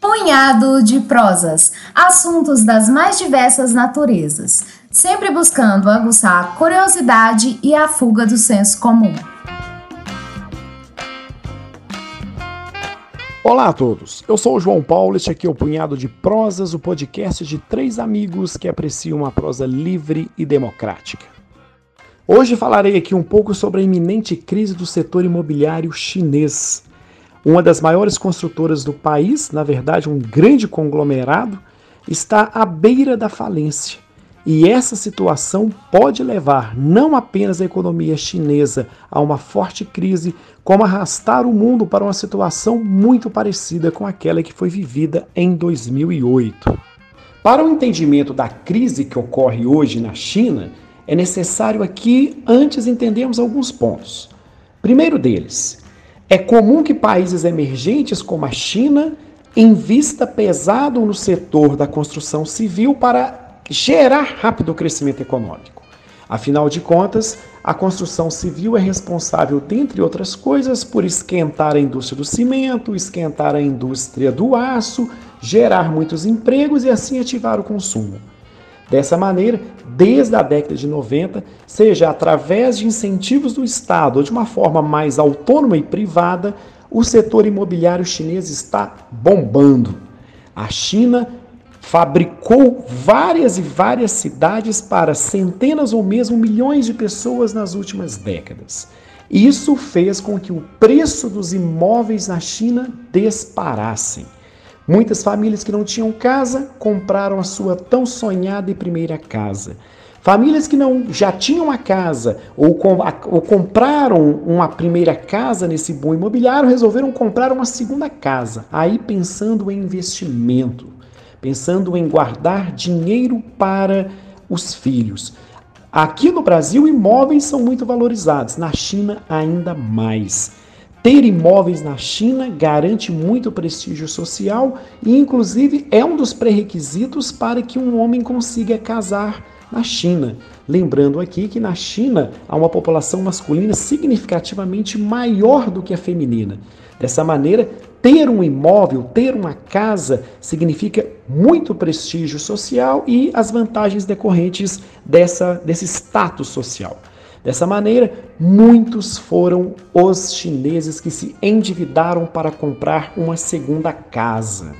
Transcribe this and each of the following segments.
Punhado de prosas, assuntos das mais diversas naturezas, sempre buscando aguçar a curiosidade e a fuga do senso comum. Olá a todos, eu sou o João Paulo, este aqui é o Punhado de Prosas, o podcast de três amigos que apreciam uma prosa livre e democrática. Hoje falarei aqui um pouco sobre a iminente crise do setor imobiliário chinês. Uma das maiores construtoras do país, na verdade um grande conglomerado, está à beira da falência. E essa situação pode levar não apenas a economia chinesa a uma forte crise, como arrastar o mundo para uma situação muito parecida com aquela que foi vivida em 2008. Para o entendimento da crise que ocorre hoje na China, é necessário aqui antes entendermos alguns pontos. Primeiro deles, é comum que países emergentes como a China invista pesado no setor da construção civil para gerar rápido crescimento econômico. Afinal de contas, a construção civil é responsável, dentre outras coisas, por esquentar a indústria do cimento, esquentar a indústria do aço, gerar muitos empregos e assim ativar o consumo. Dessa maneira, desde a década de 90, seja através de incentivos do Estado ou de uma forma mais autônoma e privada, o setor imobiliário chinês está bombando. A China fabricou várias e várias cidades para centenas ou mesmo milhões de pessoas nas últimas décadas. Isso fez com que o preço dos imóveis na China disparassem. Muitas famílias que não tinham casa compraram a sua tão sonhada e primeira casa. Famílias que não já tinham a casa ou, com, ou compraram uma primeira casa nesse bom imobiliário resolveram comprar uma segunda casa, aí pensando em investimento, pensando em guardar dinheiro para os filhos. Aqui no Brasil, imóveis são muito valorizados, na China, ainda mais. Ter imóveis na China garante muito prestígio social e, inclusive, é um dos pré-requisitos para que um homem consiga casar na China. Lembrando aqui que na China há uma população masculina significativamente maior do que a feminina. Dessa maneira, ter um imóvel, ter uma casa, significa muito prestígio social e as vantagens decorrentes dessa, desse status social. Dessa maneira, muitos foram os chineses que se endividaram para comprar uma segunda casa.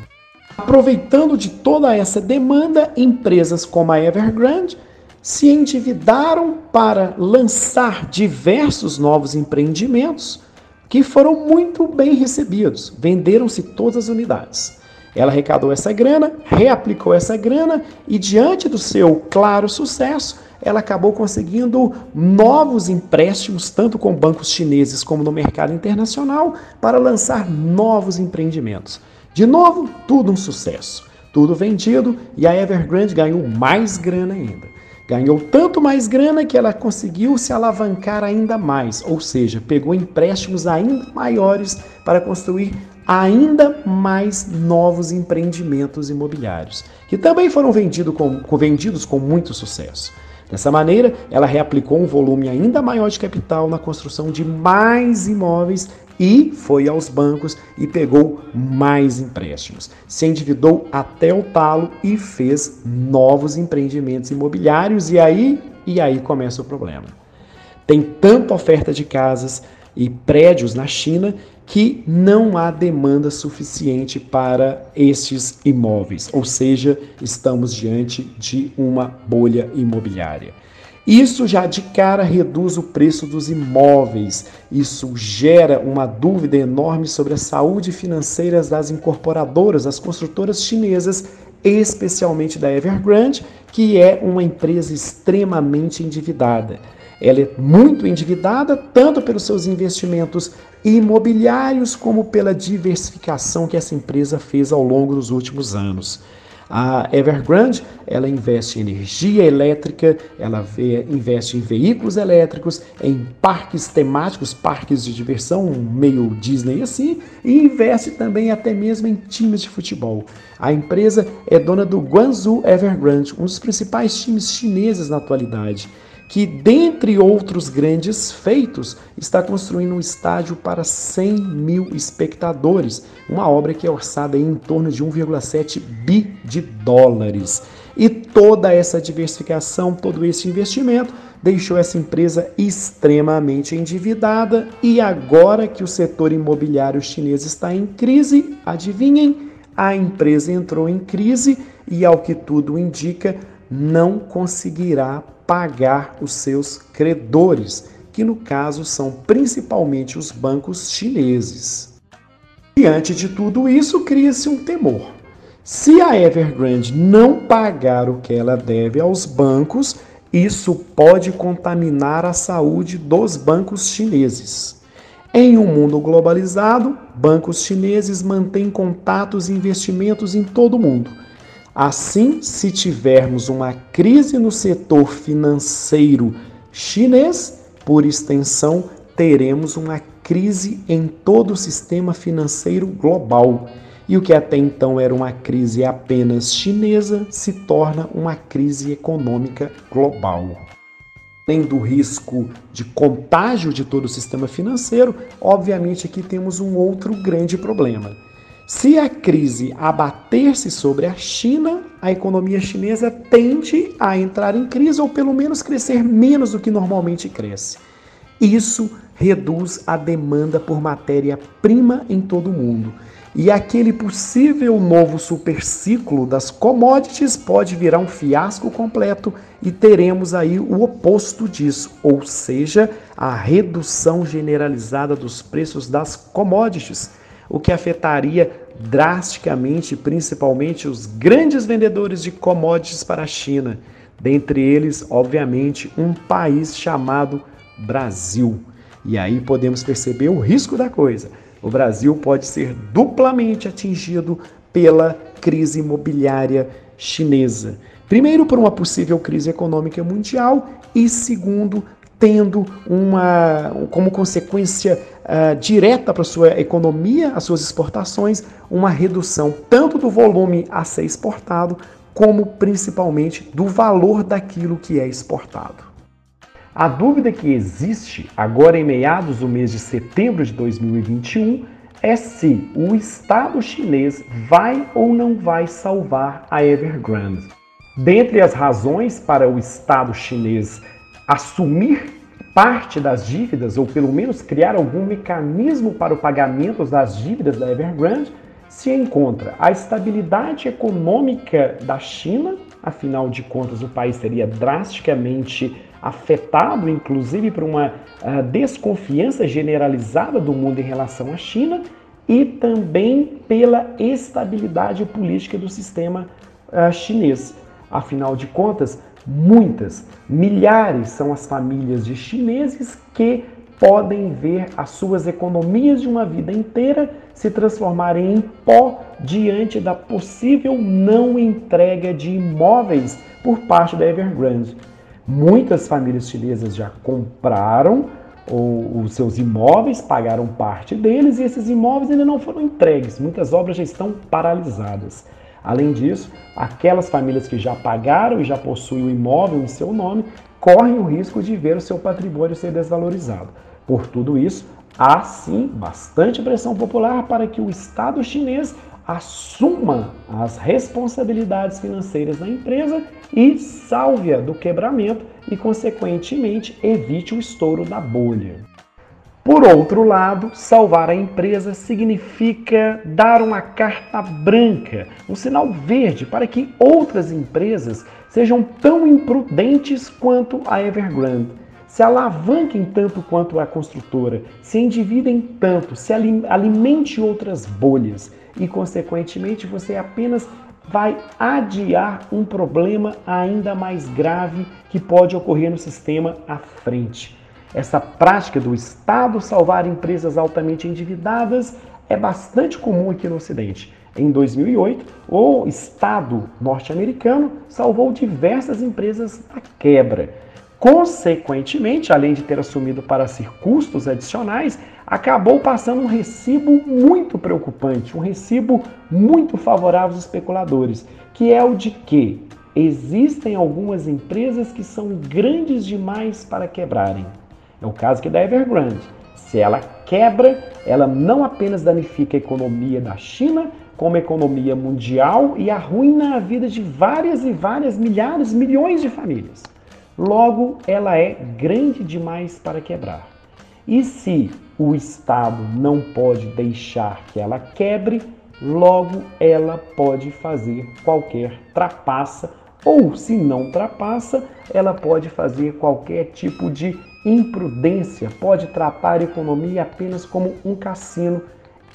Aproveitando de toda essa demanda, empresas como a Evergrande se endividaram para lançar diversos novos empreendimentos que foram muito bem recebidos. Venderam-se todas as unidades. Ela arrecadou essa grana, reaplicou essa grana e, diante do seu claro sucesso, ela acabou conseguindo novos empréstimos, tanto com bancos chineses como no mercado internacional, para lançar novos empreendimentos. De novo, tudo um sucesso. Tudo vendido e a Evergrande ganhou mais grana ainda. Ganhou tanto mais grana que ela conseguiu se alavancar ainda mais, ou seja, pegou empréstimos ainda maiores para construir ainda mais novos empreendimentos imobiliários, que também foram vendido com, vendidos com muito sucesso. Dessa maneira, ela reaplicou um volume ainda maior de capital na construção de mais imóveis e foi aos bancos e pegou mais empréstimos. Se endividou até o talo e fez novos empreendimentos imobiliários e aí e aí começa o problema. Tem tanta oferta de casas e prédios na China que não há demanda suficiente para estes imóveis, ou seja, estamos diante de uma bolha imobiliária. Isso já de cara reduz o preço dos imóveis. Isso gera uma dúvida enorme sobre a saúde financeira das incorporadoras, das construtoras chinesas, especialmente da Evergrande, que é uma empresa extremamente endividada. Ela é muito endividada, tanto pelos seus investimentos imobiliários, como pela diversificação que essa empresa fez ao longo dos últimos anos. A Evergrande, ela investe em energia elétrica, ela investe em veículos elétricos, em parques temáticos, parques de diversão, meio Disney assim, e investe também até mesmo em times de futebol. A empresa é dona do Guangzhou Evergrande, um dos principais times chineses na atualidade que, dentre outros grandes feitos, está construindo um estádio para 100 mil espectadores, uma obra que é orçada em torno de 1,7 bi de dólares. E toda essa diversificação, todo esse investimento deixou essa empresa extremamente endividada e agora que o setor imobiliário chinês está em crise, adivinhem, a empresa entrou em crise e, ao que tudo indica, não conseguirá pagar os seus credores, que no caso são principalmente os bancos chineses. Diante de tudo isso, cria-se um temor. Se a Evergrande não pagar o que ela deve aos bancos, isso pode contaminar a saúde dos bancos chineses. Em um mundo globalizado, bancos chineses mantêm contatos e investimentos em todo o mundo. Assim, se tivermos uma crise no setor financeiro chinês, por extensão, teremos uma crise em todo o sistema financeiro global e o que até então era uma crise apenas chinesa se torna uma crise econômica global. Além do risco de contágio de todo o sistema financeiro, obviamente aqui temos um outro grande problema. Se a crise abater-se sobre a China, a economia chinesa tende a entrar em crise ou pelo menos crescer menos do que normalmente cresce. Isso reduz a demanda por matéria-prima em todo o mundo e aquele possível novo superciclo das commodities pode virar um fiasco completo e teremos aí o oposto disso, ou seja, a redução generalizada dos preços das commodities, o que afetaria drasticamente, principalmente os grandes vendedores de commodities para a China, dentre eles, obviamente, um país chamado Brasil. E aí podemos perceber o risco da coisa o Brasil pode ser duplamente atingido pela crise imobiliária chinesa. Primeiro, por uma possível crise econômica mundial, e segundo, tendo uma como consequência uh, direta para sua economia, as suas exportações, uma redução tanto do volume a ser exportado, como principalmente do valor daquilo que é exportado. A dúvida que existe agora em meados do mês de setembro de 2021 é se o Estado chinês vai ou não vai salvar a Evergrande. Dentre as razões para o Estado chinês assumir parte das dívidas, ou pelo menos criar algum mecanismo para o pagamento das dívidas da Evergrande, se encontra a estabilidade econômica da China, afinal de contas, o país seria drasticamente afetado inclusive por uma uh, desconfiança generalizada do mundo em relação à China e também pela estabilidade política do sistema uh, chinês. Afinal de contas, muitas, milhares são as famílias de chineses que podem ver as suas economias de uma vida inteira se transformarem em pó diante da possível não entrega de imóveis por parte da Evergrande. Muitas famílias chinesas já compraram os seus imóveis, pagaram parte deles e esses imóveis ainda não foram entregues. Muitas obras já estão paralisadas. Além disso, aquelas famílias que já pagaram e já possuem o imóvel em seu nome correm o risco de ver o seu patrimônio ser desvalorizado. Por tudo isso, há sim bastante pressão popular para que o Estado chinês assuma as responsabilidades financeiras da empresa e salve-a do quebramento e, consequentemente, evite o estouro da bolha. Por outro lado, salvar a empresa significa dar uma carta branca, um sinal verde para que outras empresas sejam tão imprudentes quanto a Evergrande, se alavanquem tanto quanto a construtora, se endividem tanto, se alimente outras bolhas e, consequentemente, você apenas vai adiar um problema ainda mais grave que pode ocorrer no sistema à frente. Essa prática do Estado salvar empresas altamente endividadas é bastante comum aqui no Ocidente. Em 2008, o Estado norte-americano salvou diversas empresas da quebra. Consequentemente, além de ter assumido para si custos adicionais, acabou passando um recibo muito preocupante, um recibo muito favorável aos especuladores, que é o de que existem algumas empresas que são grandes demais para quebrarem. É o caso aqui da Evergrande. Se ela quebra, ela não apenas danifica a economia da China, como a economia mundial e arruina a vida de várias e várias milhares, milhões de famílias. Logo, ela é grande demais para quebrar. E se o Estado não pode deixar que ela quebre, logo ela pode fazer qualquer trapaça, ou se não trapassa, ela pode fazer qualquer tipo de imprudência, pode tratar a economia apenas como um cassino,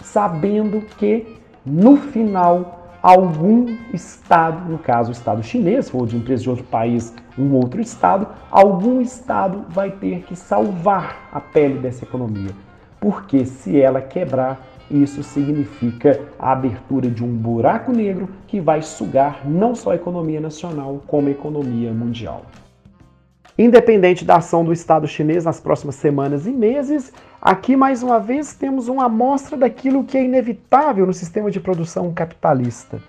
sabendo que no final algum estado, no caso o estado chinês, ou de empresa de outro país, um outro estado, algum estado vai ter que salvar a pele dessa economia. Porque se ela quebrar, isso significa a abertura de um buraco negro que vai sugar não só a economia nacional, como a economia mundial. Independente da ação do Estado chinês nas próximas semanas e meses, aqui mais uma vez temos uma amostra daquilo que é inevitável no sistema de produção capitalista.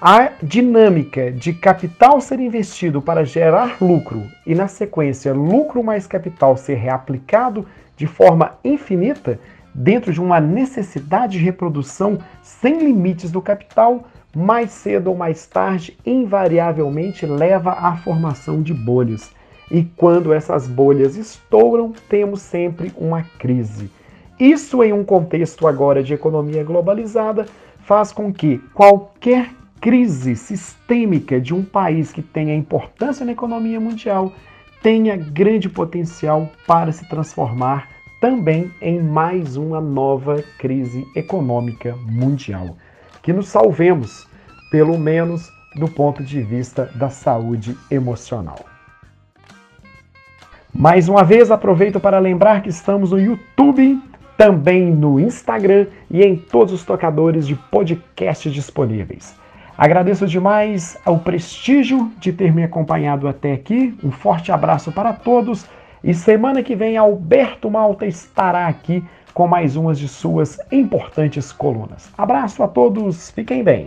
A dinâmica de capital ser investido para gerar lucro e, na sequência, lucro mais capital ser reaplicado de forma infinita dentro de uma necessidade de reprodução sem limites do capital, mais cedo ou mais tarde, invariavelmente leva à formação de bolhas. E quando essas bolhas estouram, temos sempre uma crise. Isso, em um contexto agora de economia globalizada, faz com que qualquer crise sistêmica de um país que tenha importância na economia mundial tenha grande potencial para se transformar também em mais uma nova crise econômica mundial. Que nos salvemos, pelo menos do ponto de vista da saúde emocional. Mais uma vez, aproveito para lembrar que estamos no YouTube, também no Instagram e em todos os tocadores de podcast disponíveis. Agradeço demais ao prestígio de ter me acompanhado até aqui. Um forte abraço para todos e semana que vem Alberto Malta estará aqui com mais umas de suas importantes colunas. Abraço a todos, fiquem bem.